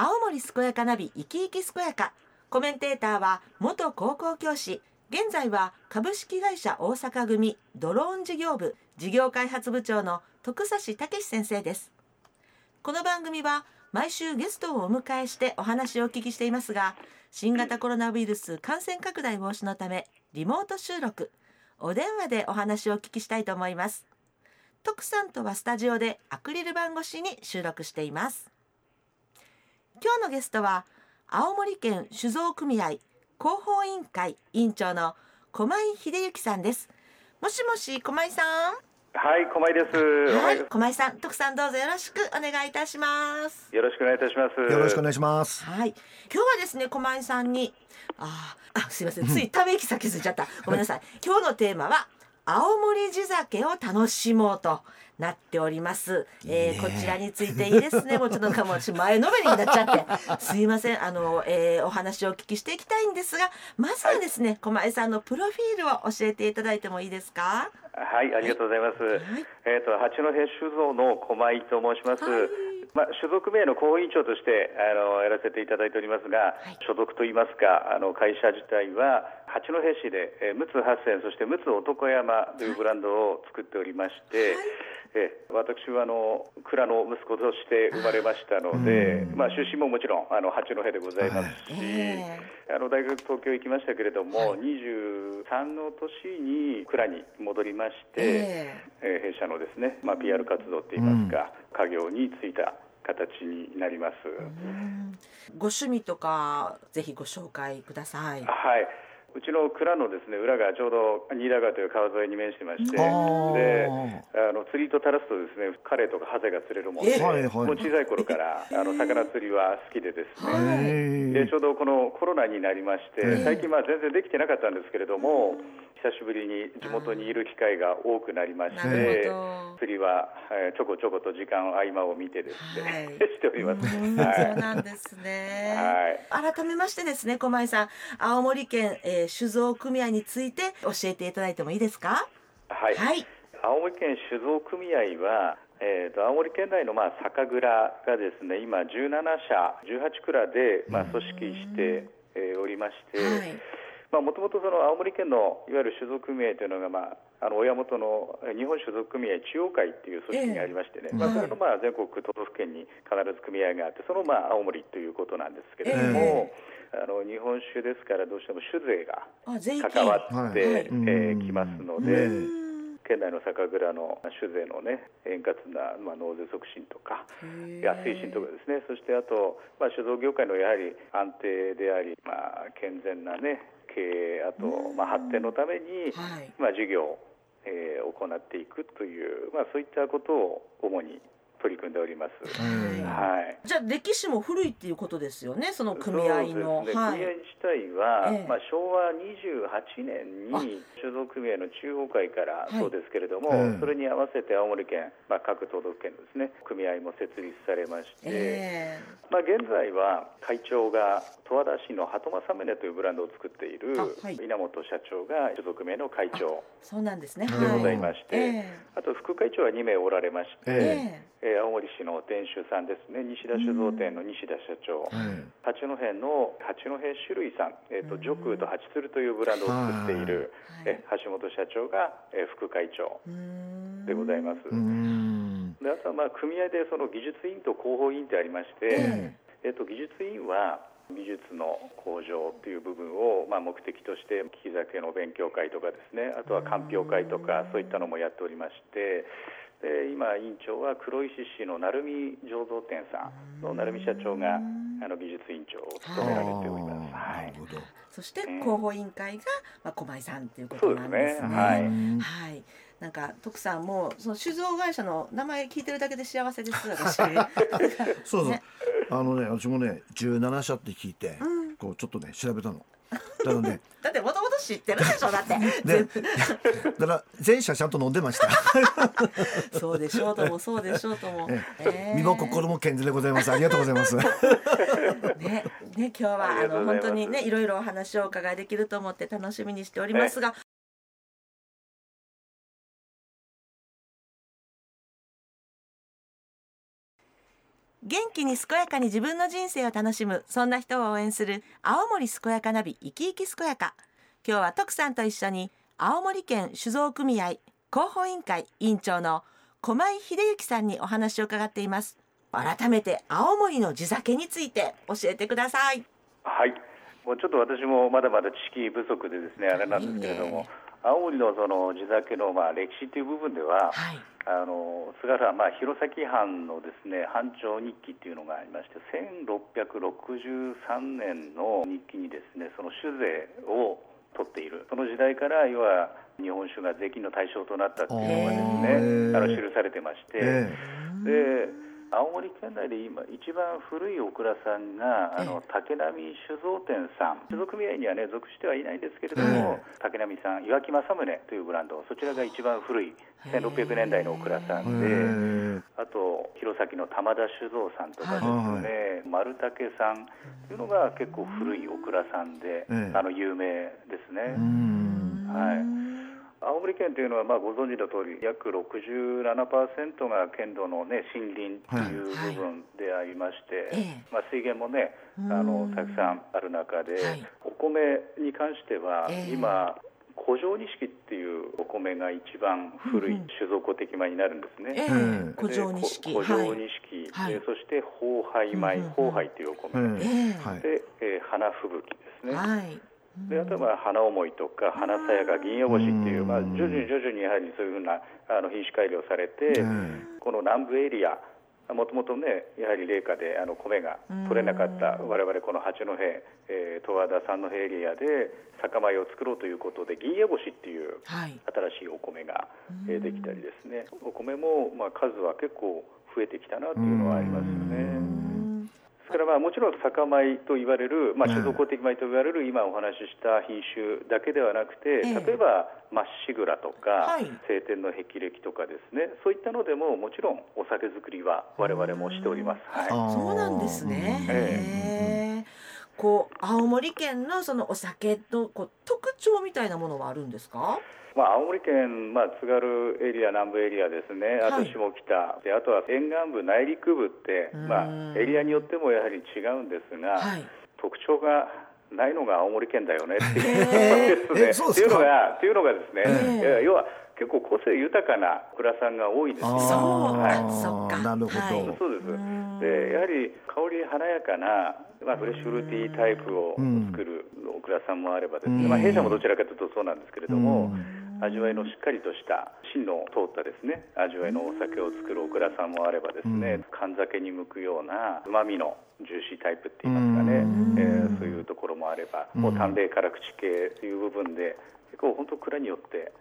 青森健やかナビ生き生き健やかコメンテーターは元高校教師。現在は株式会社大阪組ドローン事業部事業開発部長の徳差武先生です。この番組は毎週ゲストをお迎えしてお話をお聞きしていますが新型コロナウイルス感染拡大防止のためリモート収録。お電話でお話をお聞きしたいと思います。徳さんとはスタジオでアクリル板越しに収録しています。今日のゲストは青森県酒造組合広報委員会委員長の駒井秀幸さんですもしもし駒井さん？はい、駒井です。はい、駒井さん、徳さんどうぞよろしくお願いいたします。よろしくお願いいたします。よろしくお願いします。はい、今日はですね、駒井さんに、あー、あ、すいません、ついため息先ずっちゃった。ごめんなさい。今日のテーマは。青森地酒を楽しもうとなっております。えー、こちらについていいですね。もうちょっとなんかもう前のめりになっちゃって。すいません。あの、えー、お話をお聞きしていきたいんですが、まずはですね、駒井さんのプロフィールを教えていただいてもいいですか？はい、ありがとうございます。はいえっ、と八戸酒造の駒井と申します。はいまあ酒造組合の広報委員長としてあのやらせていただいておりますが、はい所属といいますかあの会社自体は八戸市で、えー、陸奥八千そして陸奥男山というブランドを作っておりまして。えー私はあの蔵の息子として生まれましたので、まあ、出身ももちろんあの八戸でございますし、えあの大学東京行きましたけれども、23の年に蔵に戻りまして、ええ。ー弊社のですね、まあ、PR 活動といいますか、家業に就いた形になります。うん。ご趣味とか、ぜひご紹介ください。はい。うちの蔵のですね裏がちょうど新田川という川沿いに面してまして、であの釣りと垂らすとですねカレイとかハゼが釣れるもので、えはいはい。もう小さい頃からあの魚釣りは好きでですね、へでちょうどこのコロナになりまして、ええ。最近まあ全然できてなかったんですけれども、久しぶりに地元にいる機会が多くなりましなて。釣りは、えーちょこちょこと時間合間を見てですね、はい しております。うんはいそうなんですね。はい改めましてですね、駒井さん、青森県、えー、酒造組合について教えていただいてもいいですか？はいはい。青森県酒造組合は、えー、と青森県内のまあ酒蔵がですね今17社18蔵でまあ組織して、えーおりまして、はい。まあもともとその青森県のいわゆる酒造組合というのが、まあ、あの親元のえー日本酒造組合中央会っていう組織がありましてね、ええ。まあ、それのまあ全国都道府県に必ず組合があってそのまあ青森ということなんですけれども、あの日本酒ですからどうしても酒税が。関わはいって、はい。えーきますので。うん。県内の酒蔵の酒税のね円滑な、まあ、納税促進とかへーや推進とかですね。そしてあと、まあ、酒造業界のやはり安定であり、まあ、健全なね経営あと、まあ、発展のために、はい。まあ、事業を、えー行っていくという、まあ、そういったことを主に取り組んでおります。うんはいじゃあ歴史も古いっていうことですよね。その組合の。ねはい。組合自体は、ええまあ、昭和28年に酒造組合の中央会からはいそうですけれども、ええそれに合わせて青森県、まあ、各都道府県のですね組合も設立されまして、えまあ、現在は会長が十和田市の鳩正宗というブランドを作っているあはい。稲本社長が酒造組合の会長ーそうなんですね。でございまして、えあと副会長は2名おられまして、ええ。えー青森市の店主さんですね。西田酒造店の西田社長、はい。八戸の八戸種類さん、えー、とジョクーと八鶴というブランドを作っている、はい。え橋本社長が、えー副会長うーん。でございます。うーん。であとはまあ組合でその技術委員と広報委員ってありまして、えー、と技術委員は技術の向上という部分をまあ目的として利き酒の勉強会とかですねあとは鑑評会とかそういったのもやっておりましてで今委員長は黒石市の鳴海醸造店さんの鳴海社長があの技術委員長を務められております。あはいーなるほどそして広報委員会が、まあ、駒井さんということそうですなんですね。ね。はい。うんはい。なんか徳さんもその酒造会社の名前聞いてるだけで幸せです私。そうそう、ね あのね私もね17社って聞いて、うん。こうちょっとね調べたの。ただね だってもともと知ってるでしょだって。でだから全社ちゃんと飲んでました。そうでしょうともそうでしょうとも。ええ。ー身も心も健全でございます。ありがとうございます。ねね今日はあの本当にねいろいろお話をお伺いできると思って楽しみにしておりますが。元気に健やかに自分の人生を楽しむそんな人を応援する青森健やかナビ生き生き健やか。今日は徳さんと一緒に青森県酒造組合広報委員会委員長の駒井秀幸さんにお話を伺っています。改めて青森の地酒について教えてください。はい。もうちょっと私もまだまだ知識不足でですねあれなんですけれども、いい青森のその地酒のまあ歴史という部分では、はい、あの菅原、まあ、弘前藩のですね藩長日記っていうのがありまして1663年の日記にですねその酒税を取っている。その時代から要は日本酒が税金の対象となったっていうのがですねあの記されてまして、で青森県内で今一番古いお蔵さんがあの竹波酒造店さん。酒造組合にはね属してはいないんですけれども、竹波さん岩木正宗というブランドそちらが一番古い1600年代のお蔵さんであと弘前の玉田酒造さんとかですね、丸竹さんというのが結構古いお蔵さんで、あの有名ですね。はい青森県というのはまあご存知の通り約67%が県土の、ね、森林という部分でありまして、はい。まあ、水源もねあのたくさんある中で、はい、お米に関しては、今古城錦っていうお米が一番古い酒造的米になるんですね。えー、古城錦。古城錦、はい、そして宝杯米、宝杯というお米、で、えー、花吹雪ですね。はいであとは花思いとか花さやか銀葉星っていう、まあ、徐々に徐々にやはりそういうふうなあの品種改良されて、この南部エリアもともとねやはり冷夏であの米が取れなかった我々この八戸、えー、十和田三戸エリアで酒米を作ろうということで銀葉星っていう新しいお米が、えー、できたりですね。お米も、まあ、数は結構増えてきたなというのはありますよね。ですからまあもちろん酒米と言われる、まあ、酒造公的米と言われる今お話しした品種だけではなくて、例えばまっしぐらとか、晴天の霹靂とかですね。そういったのでももちろんお酒造りは我々もしております。はい、そうなんですね、えー、こう青森県のそのお酒のこう特徴みたいなものはあるんですか？まあ、青森県、まあ、津軽エリア、南部エリアですね、あと下北、はい、であとは沿岸部、内陸部って、まあ、エリアによってもやはり違うんですが、はい、特徴がないのが青森県だよねっていうですね。っていうのが、っていうのがですね、要は結構個性豊かな蔵さんが多いですね。そうはい、そっか。なるほど。そうです。で、やはり香り華やかな、まあ、フレッシュフルーティータイプを作るお蔵さんもあればですね、まあ、弊社もどちらかというとそうなんですけれども、味わいのしっかりとした芯の通ったですね。味わいのお酒を作るお蔵さんもあればですね、缶酒に向くようなうまみのジューシータイプって言いますかね、えー、そういうところもあれば、もう淡麗辛口系という部分で結構本当蔵によって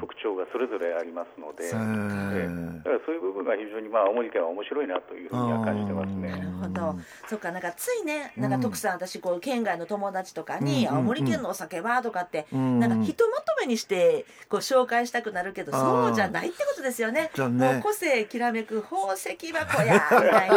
特徴がそれぞれありますので、えー、だからそういう部分が非常にまあ青森県は面白いなというふうには感じてますね。なるほど、そっかなんかついねなんか徳さん、私こう県外の友達とかに、青森県のお酒はとかって、なんかひとまとめにしてこう紹介したくなるけど、そうじゃないってことですよね。ね。もう個性きらめく宝石箱やみたい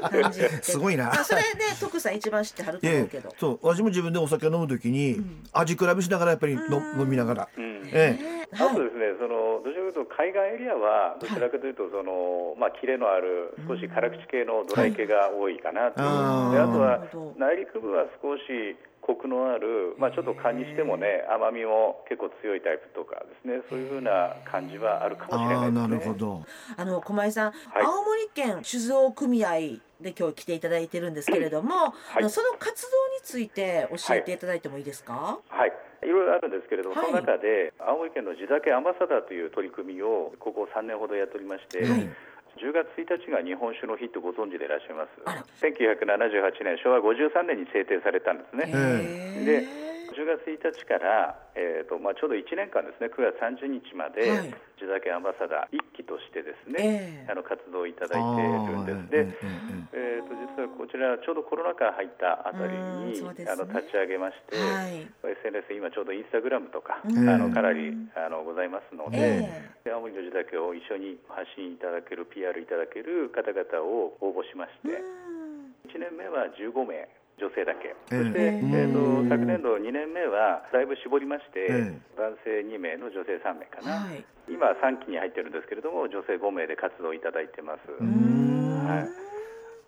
な感じ すごいな。それで徳さん一番知ってはると思うけど。そう。私も自分でお酒飲むときに、味比べしながらやっぱりの飲みながら。ええ、あとですね、そのどちらかというと海岸エリアはどちらかというとその、まあキレのある少し辛口系のドライ系が多いかなと、はい、であとは内陸部は少しコクのある、まあ、ちょっと勘にしてもね甘みも結構強いタイプとかですねそういうふうな感じはあるかもしれないですね。なるほど。あの駒井さん、はい、青森県酒造組合で今日来ていただいてるんですけれども、はい、その活動について教えていただいてもいいですか？はい、いろいろあるんですけれども、はい、その中で青森県の地酒アンバサダーという取り組みをここ3年ほどやっておりまして、はい、10月1日が日本酒の日とご存知でいらっしゃいます。1978年昭和53年に制定されたんですね。で10月1日から、えーとまあ、ちょうど1年間ですね9月30日まで、はい、地酒アンバサダー1期としてですね、えー、あの活動いただいているんです。で、えーと、実はこちらちょうどコロナ禍入ったあたりに、ね、あの立ち上げまして、はい、SNS 今ちょうどインスタグラムとか、あのかなりあのございますので、えー、青森の地酒を一緒に発信いただける PR いただける方々を応募しまして、1年目は15名女性だけ、そして、えーと昨年度2年目はだいぶ絞りまして、男性2名の女性3名かな、はい、今3期に入ってるんですけれども女性5名で活動いただいてます。はい。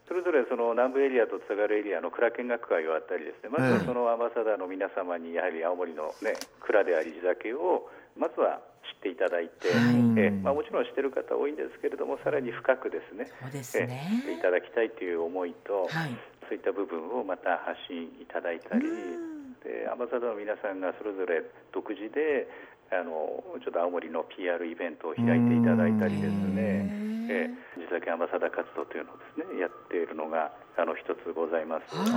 それぞれその南部エリアと津軽エリアの蔵見学会があったりですね、まずはそのアンバサダーの皆様にやはり青森の、ね、蔵であり地酒をまずは知っていただいて、えまあ、もちろん知ってる方多いんですけれどもさらに深くですねそうですね。えいただきたいという思いと、はいそういった部分をまた発信いただいたり、でアンバサダーの皆さんがそれぞれ独自であのちょっと青森の PR イベントを開いていただいたりですね、えー、地酒アンバサダー活動というのをですねやっているのがあの一つございます。はい。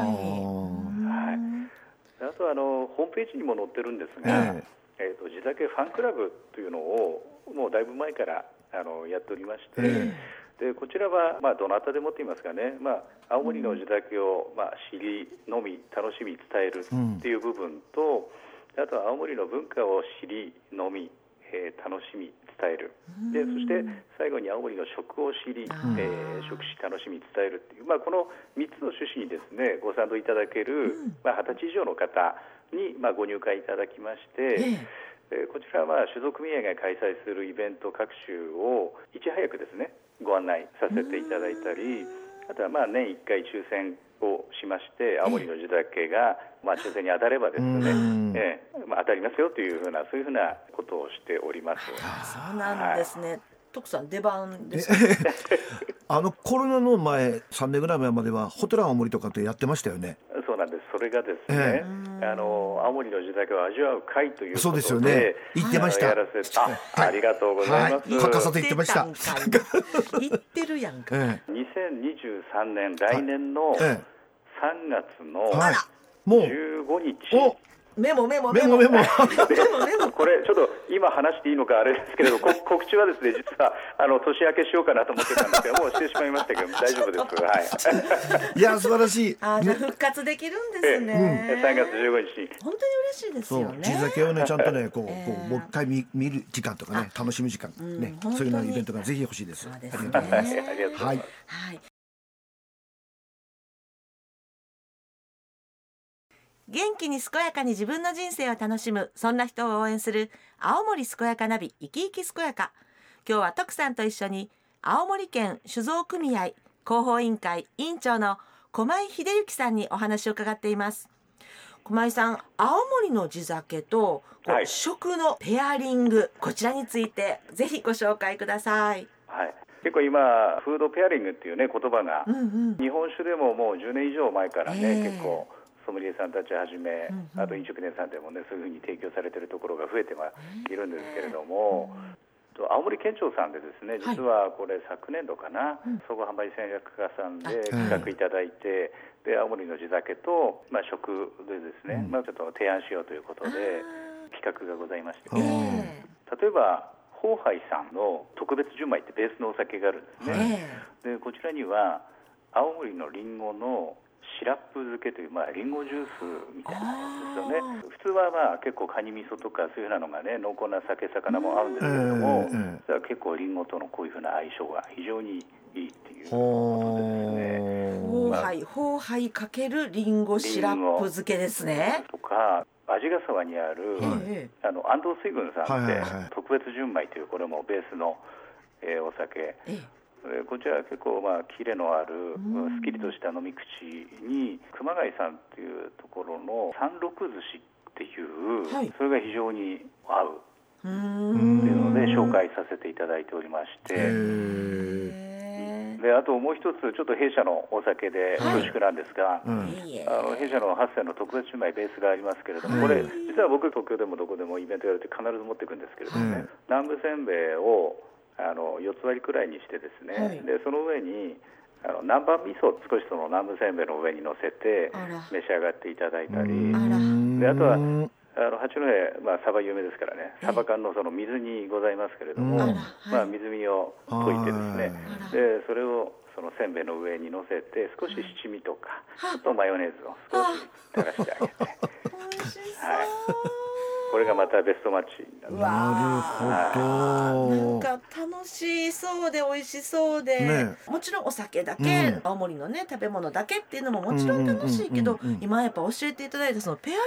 はい、あとはあのホームページにも載ってるんですが、ええ。ー、と地酒ファンクラブというのをもうだいぶ前からあのやっておりまして、えでこちらは、まあ、どなたでもって言いますかね、まあ、青森の地酒を、まあ、知り、飲み、楽しみ、伝えるっていう部分と、あとは青森の文化を知り、飲み、えー楽しみ、伝える。でそして最後に青森の食を知り、えー食し楽しみ伝えるっていう、まあ、この3つの趣旨にですねご賛同いただける、まあ、20歳以上の方に、まあ、ご入会いただきまして、えーこちらは酒造組合が開催するイベント各種をいち早くですねご案内させていただいたりあとはまあ年1回抽選をしまして青森の地酒がまあ抽選に当たればですね、えーまあ、当たりますよというふうなそういうふうなことをしております。そうなんですね。徳さん出番ですね。あのコロナの前3年ぐらい前まではホテル青森とかってやってましたよね。そうなんです。それがですえね、あの青森の地酒を味わう会ということで、そうですよね。言ってました。やらせてあ、ありがとうございます。はい。欠かさず言ってました。言ってるやんか。え2023年来年のええ。3月のえはい。もう。15日。おメモメモメモメモ。メモ メモ。これちょっと今話していいのかあれですけれどこ 告知はですね実はあの年明けしようかなと思ってたんですけどもうしてしまいましたけど大丈夫ですはいいや素晴らしい。あじゃ復活できるんですえね。3月15日に本当に嬉しいですよね。地酒をねちゃんとねこうこええうもう一回見見る時間とかね楽しむ時間ねうんそういうような本当にイベントがぜひ欲しいです。そうですありがとうございます。はい元気に健やかに自分の人生を楽しむそんな人を応援する青森健やかナビ生き生き健やか。今日は徳さんと一緒に青森県酒造組合広報委員会委員長の駒井秀幸さんにお話を伺っています。駒井さん青森の地酒とはい。食のペアリングこちらについてぜひご紹介ください。はい、結構今フードペアリングっていうね言葉が、うんうん。日本酒でももう10年以上前からね、ええ。結構ソムリエさんたちはじめ、うんうん。あと飲食店さんでもねそういうふうに提供されてるところが増えてはい。るんですけれども、と青森県庁さんでですね実はこれ昨年度かな、総合販売戦略課さんで企画いただいて、で青森の地酒と、まあ、食でですね、まあ、ちょっと提案しようということで企画がございまして、例えばホーハイさんの特別純米ってベースのお酒があるんですね、ええ。でこちらには青森のリンゴのシラップ漬けという、まあ、リンゴジュースみたいなやつですよね。普通はまあ結構カニ味噌とかそういうようなのがね濃厚な酒魚も合うんですけれども、ええええ。それは結構リンゴとのこういうふうな相性が非常にいいっていうことですね。ほーホーハイ、ホーハイかけるリンゴシラップ漬けですね。とか味ヶ沢にある、え。あの安藤水軍さんって、はいはいはい。特別純米というこれもベースの、えーお酒。えええーこちらは結構まあキレのあるすっきりとした飲み口に熊谷さんっていうところの三六寿司っていう、はい。それが非常に合う。っていうので紹介させていただいておりまして、であともう一つちょっと弊社のお酒ではい。恐縮なんですが、ーうん。えいいえ。あの弊社の8選の特別純米ベースがありますけれども、はい。これ実は僕東京でもどこでもイベントやると必ず持っていくんですけれどもね、はい南部せんべいをあの4つ割りくらいにしてですね、はい。でその上にあの南蛮味噌を少しその南部せんべいの上に乗せて召し上がっていただいたり。であとはうんあの八戸、まあ、サバ有名ですからね。サバ缶のその水煮ございますけれども、うんあらまあ、はい水煮を溶いてですね。はい。でそれをそのせんべいの上に乗せて少し七味とかちょっとマヨネーズを少し垂らしてあげて。はいこれがまたベストマッチになる。そう。わなるほなんどか楽しそうで美味しそうで、ね。もちろんお酒だけ、うん。青森のね食べ物だけっていうのももちろん楽しいけど、今やっぱ教えていただいたそのペアリング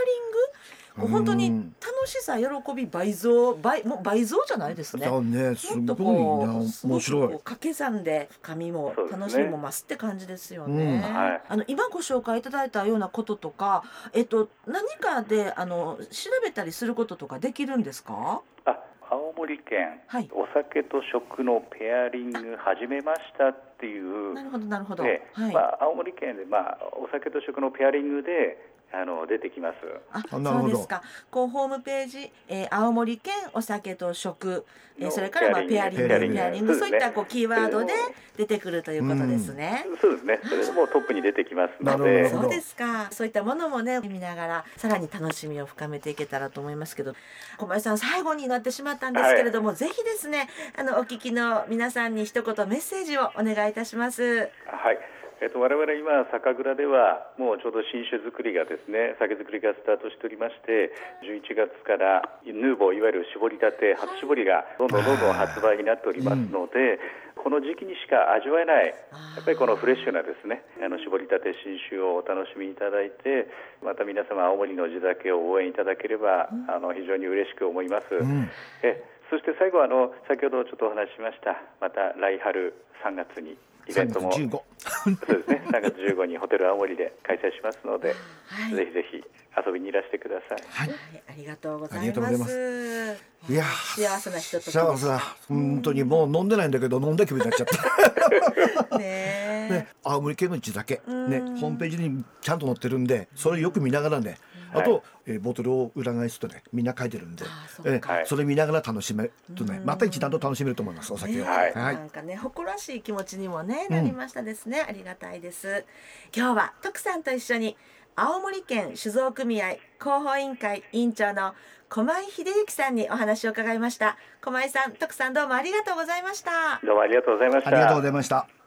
こう本当に楽しさ喜び倍増倍もう倍増じゃないですね。だねすもっとごいう面白い掛け算で深みも楽しみも増すって感じですよね。うんはいあの今ご紹介いただいたようなこととか、えっと何かであの調べたりすることとかできるんですか？あ青森県、はいお酒と食のペアリング始めましたっていうなるほどなるほど。ではい。まあ、青森県で、まあ、お酒と食のペアリングであの出てきます。あ、あなるほどそうですか。こうホームページ、えー、青森県お酒と食、えー、のそれからまあペアリング、ペアリングング、ペアリングそういったこうキーワードで出てくるということですね。そうですね。それでもうトップに出てきますのなるでほどそうですか。そういったものもね見ながらさらに楽しみを深めていけたらと思いますけど、小林さん最後になってしまったんですけれども、ぜひですねあのお聞きの皆さんに一言メッセージをお願いいたします。はい。えっと、我々今、酒蔵では、もうちょうど新酒造りがですね、酒造りがスタートしておりまして、11月からヌーボー、いわゆる絞りたて、初絞りがどんどんどんどん発売になっておりますので、この時期にしか味わえない、やっぱりこのフレッシュなですね、あの絞りたて新酒をお楽しみいただいて、また皆様、青森の地酒を応援いただければ、あの非常に嬉しく思います。んえそして最後あの、先ほどちょっとお話ししました、また来春3月にイベン3ト月も。15そうですね。3月15日にホテル青森で開催しますので、はい。ぜひぜひ遊びにいらしてください。はい。はい、ありがとうござありいま。がとうございます。いやー幸せなひと幸せだ。本当にもう飲んでないんだけど飲んだ気分になっちゃった。ねね、青森県の地酒、ね、うん。ホームページにちゃんと載ってるんでそれよく見ながらねあと、えーボトルを裏返すとねみんな書いてるんで。そえーそれ見ながら楽しめるとねまた一段と楽しめると思いますお酒を。ねはい。なんかね誇らしい気持ちにもねなりましたですね、ありがたいです。今日は徳さんと一緒に青森県酒造組合広報委員会委員長の駒井秀幸さんにお話を伺いました。駒井さん徳さんどうもありがとうございました。どうもありがとうございました。ありがとうございました。